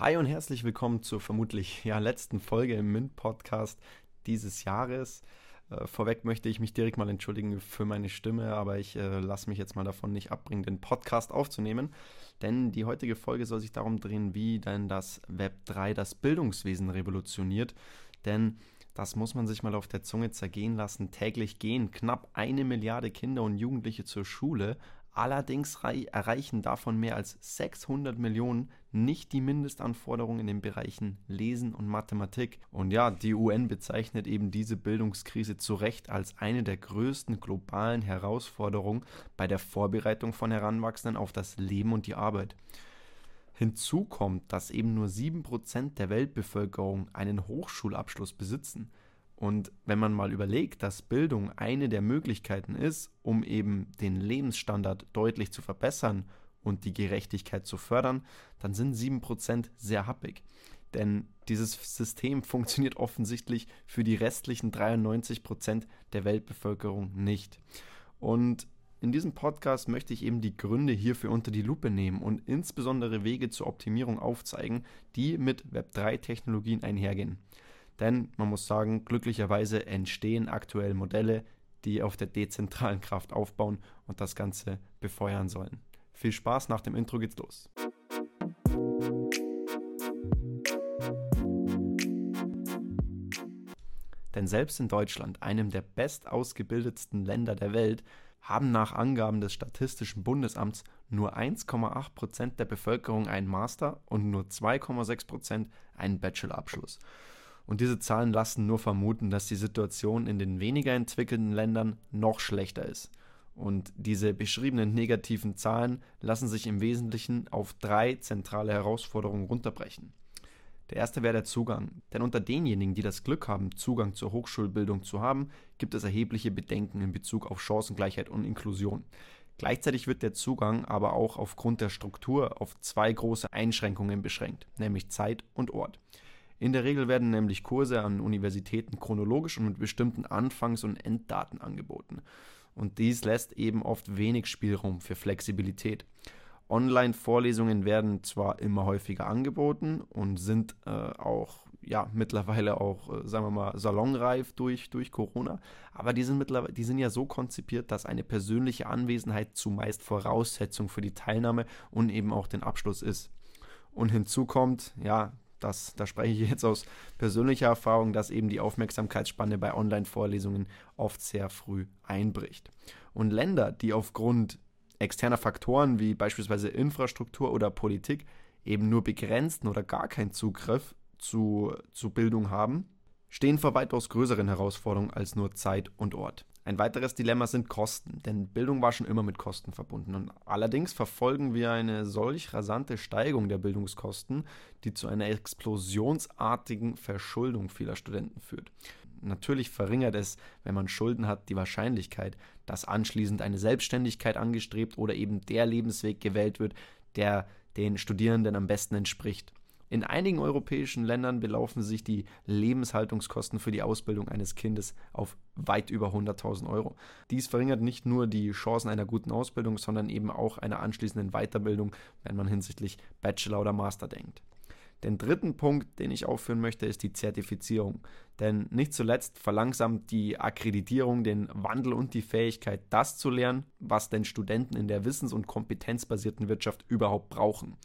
Hi und herzlich willkommen zur vermutlich ja, letzten Folge im MINT-Podcast dieses Jahres. Äh, vorweg möchte ich mich direkt mal entschuldigen für meine Stimme, aber ich äh, lasse mich jetzt mal davon nicht abbringen, den Podcast aufzunehmen. Denn die heutige Folge soll sich darum drehen, wie denn das Web 3 das Bildungswesen revolutioniert. Denn das muss man sich mal auf der Zunge zergehen lassen. Täglich gehen knapp eine Milliarde Kinder und Jugendliche zur Schule, Allerdings erreichen davon mehr als 600 Millionen nicht die Mindestanforderungen in den Bereichen Lesen und Mathematik. Und ja, die UN bezeichnet eben diese Bildungskrise zu Recht als eine der größten globalen Herausforderungen bei der Vorbereitung von Heranwachsenden auf das Leben und die Arbeit. Hinzu kommt, dass eben nur 7% der Weltbevölkerung einen Hochschulabschluss besitzen. Und wenn man mal überlegt, dass Bildung eine der Möglichkeiten ist, um eben den Lebensstandard deutlich zu verbessern und die Gerechtigkeit zu fördern, dann sind 7% sehr happig. Denn dieses System funktioniert offensichtlich für die restlichen 93% der Weltbevölkerung nicht. Und in diesem Podcast möchte ich eben die Gründe hierfür unter die Lupe nehmen und insbesondere Wege zur Optimierung aufzeigen, die mit Web3-Technologien einhergehen. Denn man muss sagen, glücklicherweise entstehen aktuell Modelle, die auf der dezentralen Kraft aufbauen und das Ganze befeuern sollen. Viel Spaß, nach dem Intro geht's los. Denn selbst in Deutschland, einem der bestausgebildetsten Länder der Welt, haben nach Angaben des Statistischen Bundesamts nur 1,8 Prozent der Bevölkerung einen Master und nur 2,6 Prozent einen Bachelorabschluss. Und diese Zahlen lassen nur vermuten, dass die Situation in den weniger entwickelten Ländern noch schlechter ist. Und diese beschriebenen negativen Zahlen lassen sich im Wesentlichen auf drei zentrale Herausforderungen runterbrechen. Der erste wäre der Zugang, denn unter denjenigen, die das Glück haben, Zugang zur Hochschulbildung zu haben, gibt es erhebliche Bedenken in Bezug auf Chancengleichheit und Inklusion. Gleichzeitig wird der Zugang aber auch aufgrund der Struktur auf zwei große Einschränkungen beschränkt, nämlich Zeit und Ort. In der Regel werden nämlich Kurse an Universitäten chronologisch und mit bestimmten Anfangs- und Enddaten angeboten. Und dies lässt eben oft wenig Spielraum für Flexibilität. Online-Vorlesungen werden zwar immer häufiger angeboten und sind äh, auch ja mittlerweile auch, äh, sagen wir mal, salonreif durch, durch Corona, aber die sind mittlerweile, die sind ja so konzipiert, dass eine persönliche Anwesenheit zumeist Voraussetzung für die Teilnahme und eben auch den Abschluss ist. Und hinzu kommt, ja, das, da spreche ich jetzt aus persönlicher Erfahrung, dass eben die Aufmerksamkeitsspanne bei Online-Vorlesungen oft sehr früh einbricht. Und Länder, die aufgrund externer Faktoren wie beispielsweise Infrastruktur oder Politik eben nur begrenzten oder gar keinen Zugriff zu, zu Bildung haben, stehen vor weitaus größeren Herausforderungen als nur Zeit und Ort. Ein weiteres Dilemma sind Kosten, denn Bildung war schon immer mit Kosten verbunden. Und allerdings verfolgen wir eine solch rasante Steigung der Bildungskosten, die zu einer explosionsartigen Verschuldung vieler Studenten führt. Natürlich verringert es, wenn man Schulden hat, die Wahrscheinlichkeit, dass anschließend eine Selbstständigkeit angestrebt oder eben der Lebensweg gewählt wird, der den Studierenden am besten entspricht. In einigen europäischen Ländern belaufen sich die Lebenshaltungskosten für die Ausbildung eines Kindes auf weit über 100.000 Euro. Dies verringert nicht nur die Chancen einer guten Ausbildung, sondern eben auch einer anschließenden Weiterbildung, wenn man hinsichtlich Bachelor oder Master denkt. Den dritten Punkt, den ich aufführen möchte, ist die Zertifizierung. Denn nicht zuletzt verlangsamt die Akkreditierung den Wandel und die Fähigkeit, das zu lernen, was denn Studenten in der wissens- und kompetenzbasierten Wirtschaft überhaupt brauchen.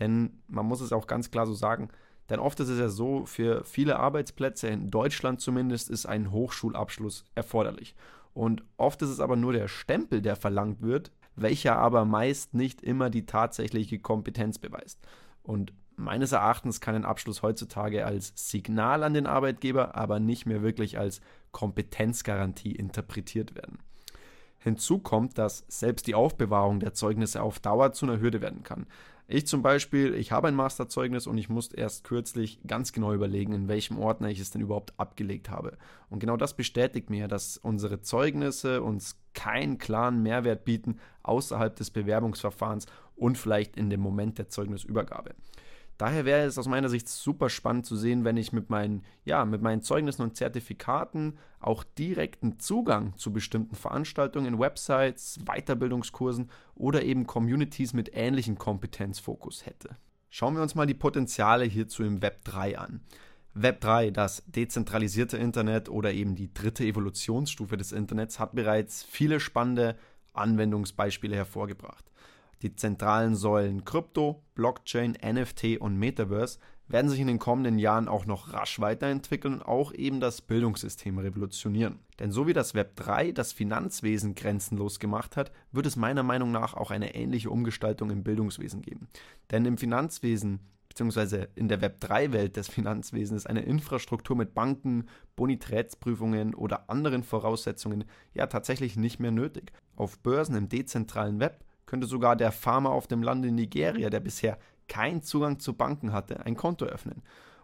Denn man muss es auch ganz klar so sagen, denn oft ist es ja so, für viele Arbeitsplätze in Deutschland zumindest ist ein Hochschulabschluss erforderlich. Und oft ist es aber nur der Stempel, der verlangt wird, welcher aber meist nicht immer die tatsächliche Kompetenz beweist. Und meines Erachtens kann ein Abschluss heutzutage als Signal an den Arbeitgeber, aber nicht mehr wirklich als Kompetenzgarantie interpretiert werden. Hinzu kommt, dass selbst die Aufbewahrung der Zeugnisse auf Dauer zu einer Hürde werden kann. Ich zum Beispiel, ich habe ein Masterzeugnis und ich musste erst kürzlich ganz genau überlegen, in welchem Ordner ich es denn überhaupt abgelegt habe. Und genau das bestätigt mir, dass unsere Zeugnisse uns keinen klaren Mehrwert bieten außerhalb des Bewerbungsverfahrens und vielleicht in dem Moment der Zeugnisübergabe. Daher wäre es aus meiner Sicht super spannend zu sehen, wenn ich mit meinen, ja, mit meinen Zeugnissen und Zertifikaten auch direkten Zugang zu bestimmten Veranstaltungen, Websites, Weiterbildungskursen oder eben Communities mit ähnlichem Kompetenzfokus hätte. Schauen wir uns mal die Potenziale hierzu im Web 3 an. Web 3, das dezentralisierte Internet oder eben die dritte Evolutionsstufe des Internets, hat bereits viele spannende Anwendungsbeispiele hervorgebracht. Die zentralen Säulen Krypto, Blockchain, NFT und Metaverse werden sich in den kommenden Jahren auch noch rasch weiterentwickeln und auch eben das Bildungssystem revolutionieren. Denn so wie das Web 3 das Finanzwesen grenzenlos gemacht hat, wird es meiner Meinung nach auch eine ähnliche Umgestaltung im Bildungswesen geben. Denn im Finanzwesen beziehungsweise in der Web3-Welt des Finanzwesens eine Infrastruktur mit Banken, Bonitätsprüfungen oder anderen Voraussetzungen ja tatsächlich nicht mehr nötig. Auf Börsen im dezentralen Web könnte sogar der Farmer auf dem Land in Nigeria, der bisher keinen Zugang zu Banken hatte, ein Konto öffnen.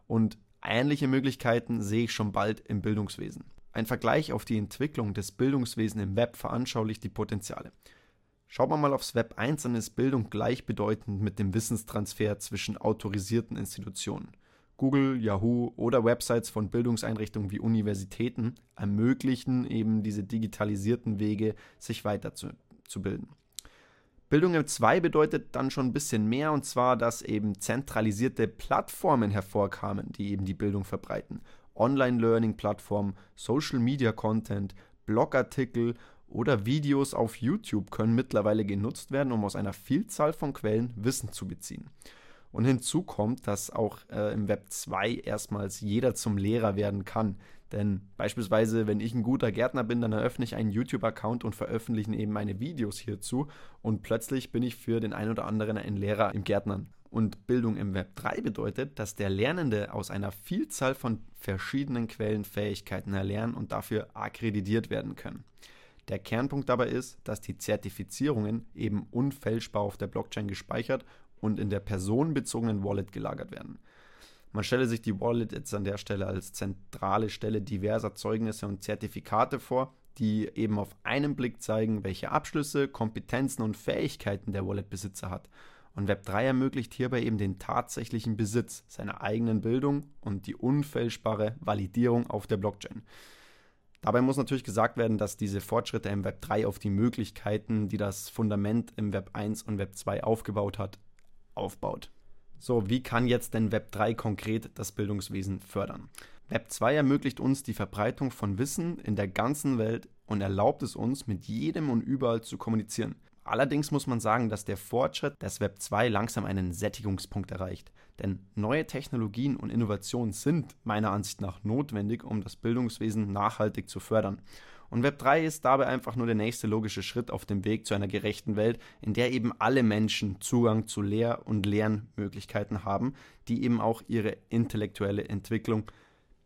Und ähnliche Möglichkeiten sehe ich schon bald im Bildungswesen. Ein Vergleich auf die Entwicklung des Bildungswesens im Web veranschaulicht die Potenziale. Schaut man mal aufs Web 1, dann ist Bildung gleichbedeutend mit dem Wissenstransfer zwischen autorisierten Institutionen. Google, Yahoo oder Websites von Bildungseinrichtungen wie Universitäten ermöglichen eben diese digitalisierten Wege, sich weiterzubilden. Bildung im 2 bedeutet dann schon ein bisschen mehr und zwar, dass eben zentralisierte Plattformen hervorkamen, die eben die Bildung verbreiten. Online-Learning-Plattformen, Social-Media-Content, Blogartikel oder Videos auf YouTube können mittlerweile genutzt werden, um aus einer Vielzahl von Quellen Wissen zu beziehen. Und hinzu kommt, dass auch äh, im Web 2 erstmals jeder zum Lehrer werden kann. Denn beispielsweise, wenn ich ein guter Gärtner bin, dann eröffne ich einen YouTube-Account und veröffentliche eben meine Videos hierzu und plötzlich bin ich für den einen oder anderen ein Lehrer im Gärtnern. Und Bildung im Web 3 bedeutet, dass der Lernende aus einer Vielzahl von verschiedenen Quellen Fähigkeiten erlernen und dafür akkreditiert werden können. Der Kernpunkt dabei ist, dass die Zertifizierungen eben unfälschbar auf der Blockchain gespeichert und in der personenbezogenen Wallet gelagert werden. Man stelle sich die Wallet jetzt an der Stelle als zentrale Stelle diverser Zeugnisse und Zertifikate vor, die eben auf einen Blick zeigen, welche Abschlüsse, Kompetenzen und Fähigkeiten der Wallet-Besitzer hat. Und Web3 ermöglicht hierbei eben den tatsächlichen Besitz seiner eigenen Bildung und die unfälschbare Validierung auf der Blockchain. Dabei muss natürlich gesagt werden, dass diese Fortschritte im Web 3 auf die Möglichkeiten, die das Fundament im Web 1 und Web 2 aufgebaut hat, aufbaut. So, wie kann jetzt denn Web 3 konkret das Bildungswesen fördern? Web 2 ermöglicht uns die Verbreitung von Wissen in der ganzen Welt und erlaubt es uns, mit jedem und überall zu kommunizieren. Allerdings muss man sagen, dass der Fortschritt des Web 2 langsam einen Sättigungspunkt erreicht. Denn neue Technologien und Innovationen sind meiner Ansicht nach notwendig, um das Bildungswesen nachhaltig zu fördern. Und Web 3 ist dabei einfach nur der nächste logische Schritt auf dem Weg zu einer gerechten Welt, in der eben alle Menschen Zugang zu Lehr- und Lernmöglichkeiten haben, die eben auch ihre intellektuelle Entwicklung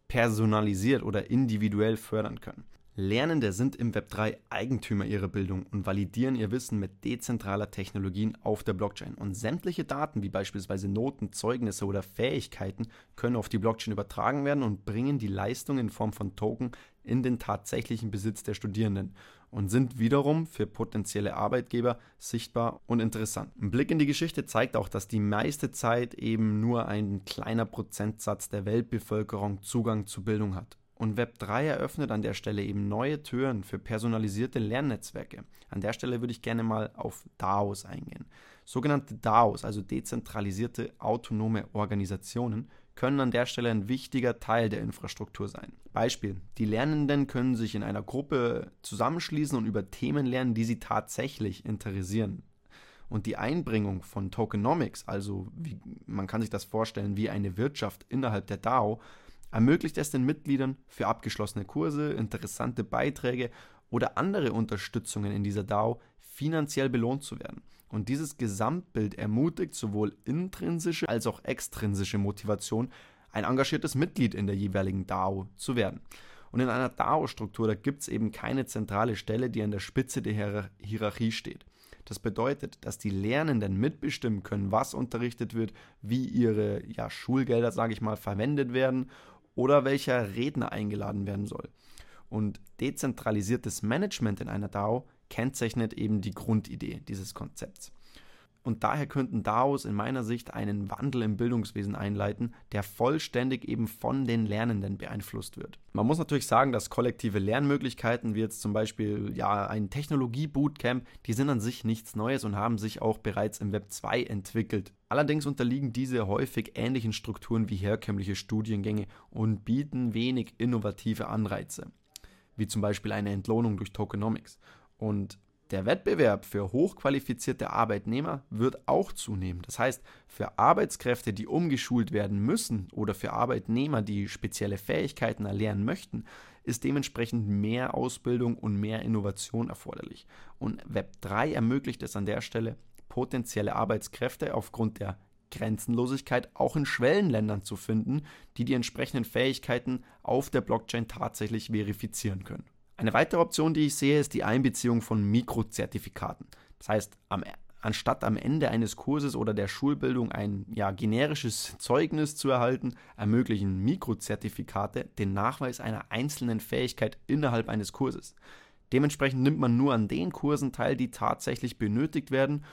personalisiert oder individuell fördern können. Lernende sind im Web 3 Eigentümer ihrer Bildung und validieren ihr Wissen mit dezentraler Technologien auf der Blockchain. Und sämtliche Daten wie beispielsweise Noten, Zeugnisse oder Fähigkeiten können auf die Blockchain übertragen werden und bringen die Leistung in Form von Token in den tatsächlichen Besitz der Studierenden und sind wiederum für potenzielle Arbeitgeber sichtbar und interessant. Ein Blick in die Geschichte zeigt auch, dass die meiste Zeit eben nur ein kleiner Prozentsatz der Weltbevölkerung Zugang zu Bildung hat. Und Web3 eröffnet an der Stelle eben neue Türen für personalisierte Lernnetzwerke. An der Stelle würde ich gerne mal auf DAOs eingehen. Sogenannte DAOs, also dezentralisierte autonome Organisationen, können an der Stelle ein wichtiger Teil der Infrastruktur sein. Beispiel: Die Lernenden können sich in einer Gruppe zusammenschließen und über Themen lernen, die sie tatsächlich interessieren. Und die Einbringung von Tokenomics, also wie, man kann sich das vorstellen wie eine Wirtschaft innerhalb der DAO, ermöglicht es den Mitgliedern für abgeschlossene Kurse, interessante Beiträge oder andere Unterstützungen in dieser DAO finanziell belohnt zu werden. Und dieses Gesamtbild ermutigt sowohl intrinsische als auch extrinsische Motivation, ein engagiertes Mitglied in der jeweiligen DAO zu werden. Und in einer DAO-Struktur, da gibt es eben keine zentrale Stelle, die an der Spitze der Hierarchie steht. Das bedeutet, dass die Lernenden mitbestimmen können, was unterrichtet wird, wie ihre ja, Schulgelder, sage ich mal, verwendet werden oder welcher Redner eingeladen werden soll. Und dezentralisiertes Management in einer DAO kennzeichnet eben die Grundidee dieses Konzepts. Und daher könnten DAOs in meiner Sicht einen Wandel im Bildungswesen einleiten, der vollständig eben von den Lernenden beeinflusst wird. Man muss natürlich sagen, dass kollektive Lernmöglichkeiten, wie jetzt zum Beispiel ja ein Technologie-Bootcamp, die sind an sich nichts Neues und haben sich auch bereits im Web 2 entwickelt. Allerdings unterliegen diese häufig ähnlichen Strukturen wie herkömmliche Studiengänge und bieten wenig innovative Anreize, wie zum Beispiel eine Entlohnung durch Tokenomics. Und der Wettbewerb für hochqualifizierte Arbeitnehmer wird auch zunehmen. Das heißt, für Arbeitskräfte, die umgeschult werden müssen oder für Arbeitnehmer, die spezielle Fähigkeiten erlernen möchten, ist dementsprechend mehr Ausbildung und mehr Innovation erforderlich. Und Web3 ermöglicht es an der Stelle, potenzielle Arbeitskräfte aufgrund der Grenzenlosigkeit auch in Schwellenländern zu finden, die die entsprechenden Fähigkeiten auf der Blockchain tatsächlich verifizieren können. Eine weitere Option, die ich sehe, ist die Einbeziehung von Mikrozertifikaten. Das heißt, am, anstatt am Ende eines Kurses oder der Schulbildung ein ja, generisches Zeugnis zu erhalten, ermöglichen Mikrozertifikate den Nachweis einer einzelnen Fähigkeit innerhalb eines Kurses. Dementsprechend nimmt man nur an den Kursen teil, die tatsächlich benötigt werden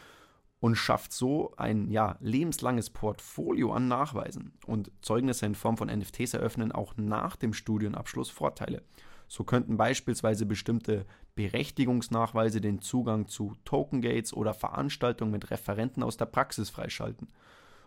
und schafft so ein ja, lebenslanges Portfolio an Nachweisen. Und Zeugnisse in Form von NFTs eröffnen auch nach dem Studienabschluss Vorteile. So könnten beispielsweise bestimmte Berechtigungsnachweise den Zugang zu Token Gates oder Veranstaltungen mit Referenten aus der Praxis freischalten.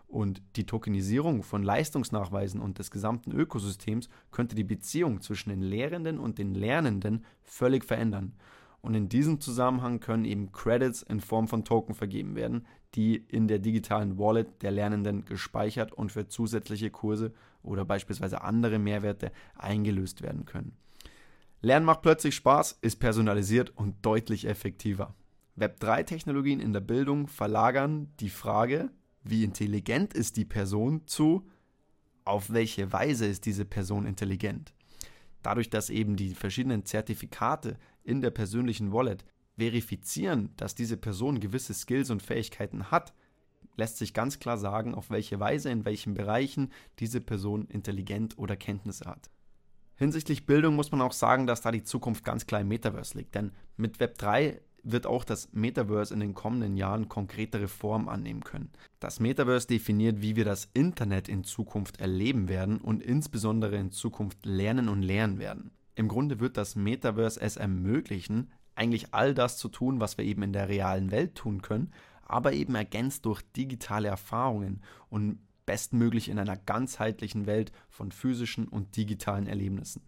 Und die Tokenisierung von Leistungsnachweisen und des gesamten Ökosystems könnte die Beziehung zwischen den Lehrenden und den Lernenden völlig verändern. Und in diesem Zusammenhang können eben Credits in Form von Token vergeben werden, die in der digitalen Wallet der Lernenden gespeichert und für zusätzliche Kurse oder beispielsweise andere Mehrwerte eingelöst werden können. Lernen macht plötzlich Spaß, ist personalisiert und deutlich effektiver. Web3-Technologien in der Bildung verlagern die Frage, wie intelligent ist die Person zu, auf welche Weise ist diese Person intelligent. Dadurch, dass eben die verschiedenen Zertifikate in der persönlichen Wallet verifizieren, dass diese Person gewisse Skills und Fähigkeiten hat, lässt sich ganz klar sagen, auf welche Weise, in welchen Bereichen diese Person intelligent oder Kenntnisse hat. Hinsichtlich Bildung muss man auch sagen, dass da die Zukunft ganz klar im Metaverse liegt. Denn mit Web 3 wird auch das Metaverse in den kommenden Jahren konkretere Form annehmen können. Das Metaverse definiert, wie wir das Internet in Zukunft erleben werden und insbesondere in Zukunft lernen und lernen werden. Im Grunde wird das Metaverse es ermöglichen, eigentlich all das zu tun, was wir eben in der realen Welt tun können, aber eben ergänzt durch digitale Erfahrungen und bestmöglich in einer ganzheitlichen Welt von physischen und digitalen Erlebnissen.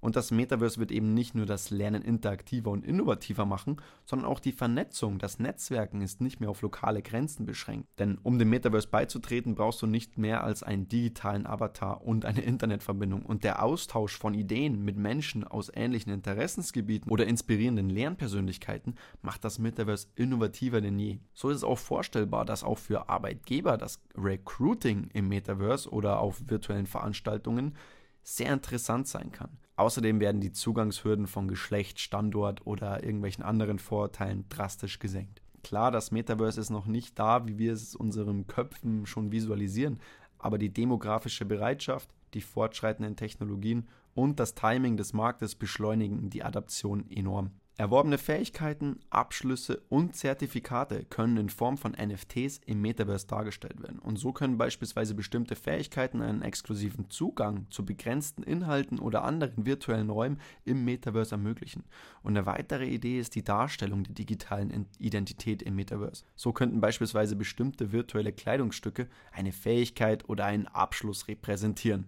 Und das Metaverse wird eben nicht nur das Lernen interaktiver und innovativer machen, sondern auch die Vernetzung, das Netzwerken ist nicht mehr auf lokale Grenzen beschränkt. Denn um dem Metaverse beizutreten, brauchst du nicht mehr als einen digitalen Avatar und eine Internetverbindung. Und der Austausch von Ideen mit Menschen aus ähnlichen Interessensgebieten oder inspirierenden Lernpersönlichkeiten macht das Metaverse innovativer denn je. So ist es auch vorstellbar, dass auch für Arbeitgeber das Recruiting im Metaverse oder auf virtuellen Veranstaltungen sehr interessant sein kann. Außerdem werden die Zugangshürden von Geschlecht, Standort oder irgendwelchen anderen Vorurteilen drastisch gesenkt. Klar, das Metaverse ist noch nicht da, wie wir es unseren Köpfen schon visualisieren, aber die demografische Bereitschaft, die fortschreitenden Technologien und das Timing des Marktes beschleunigen die Adaption enorm. Erworbene Fähigkeiten, Abschlüsse und Zertifikate können in Form von NFTs im Metaverse dargestellt werden. Und so können beispielsweise bestimmte Fähigkeiten einen exklusiven Zugang zu begrenzten Inhalten oder anderen virtuellen Räumen im Metaverse ermöglichen. Und eine weitere Idee ist die Darstellung der digitalen Identität im Metaverse. So könnten beispielsweise bestimmte virtuelle Kleidungsstücke eine Fähigkeit oder einen Abschluss repräsentieren.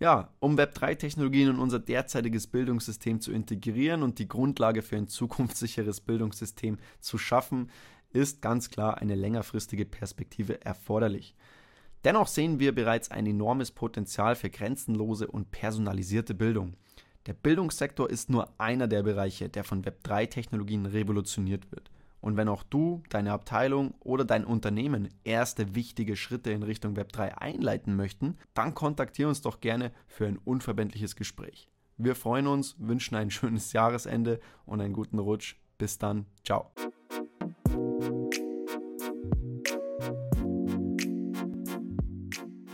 Ja, um Web3-Technologien in unser derzeitiges Bildungssystem zu integrieren und die Grundlage für ein zukunftssicheres Bildungssystem zu schaffen, ist ganz klar eine längerfristige Perspektive erforderlich. Dennoch sehen wir bereits ein enormes Potenzial für grenzenlose und personalisierte Bildung. Der Bildungssektor ist nur einer der Bereiche, der von Web3-Technologien revolutioniert wird. Und wenn auch du, deine Abteilung oder dein Unternehmen erste wichtige Schritte in Richtung Web 3 einleiten möchten, dann kontaktiere uns doch gerne für ein unverbindliches Gespräch. Wir freuen uns, wünschen ein schönes Jahresende und einen guten Rutsch. Bis dann, ciao.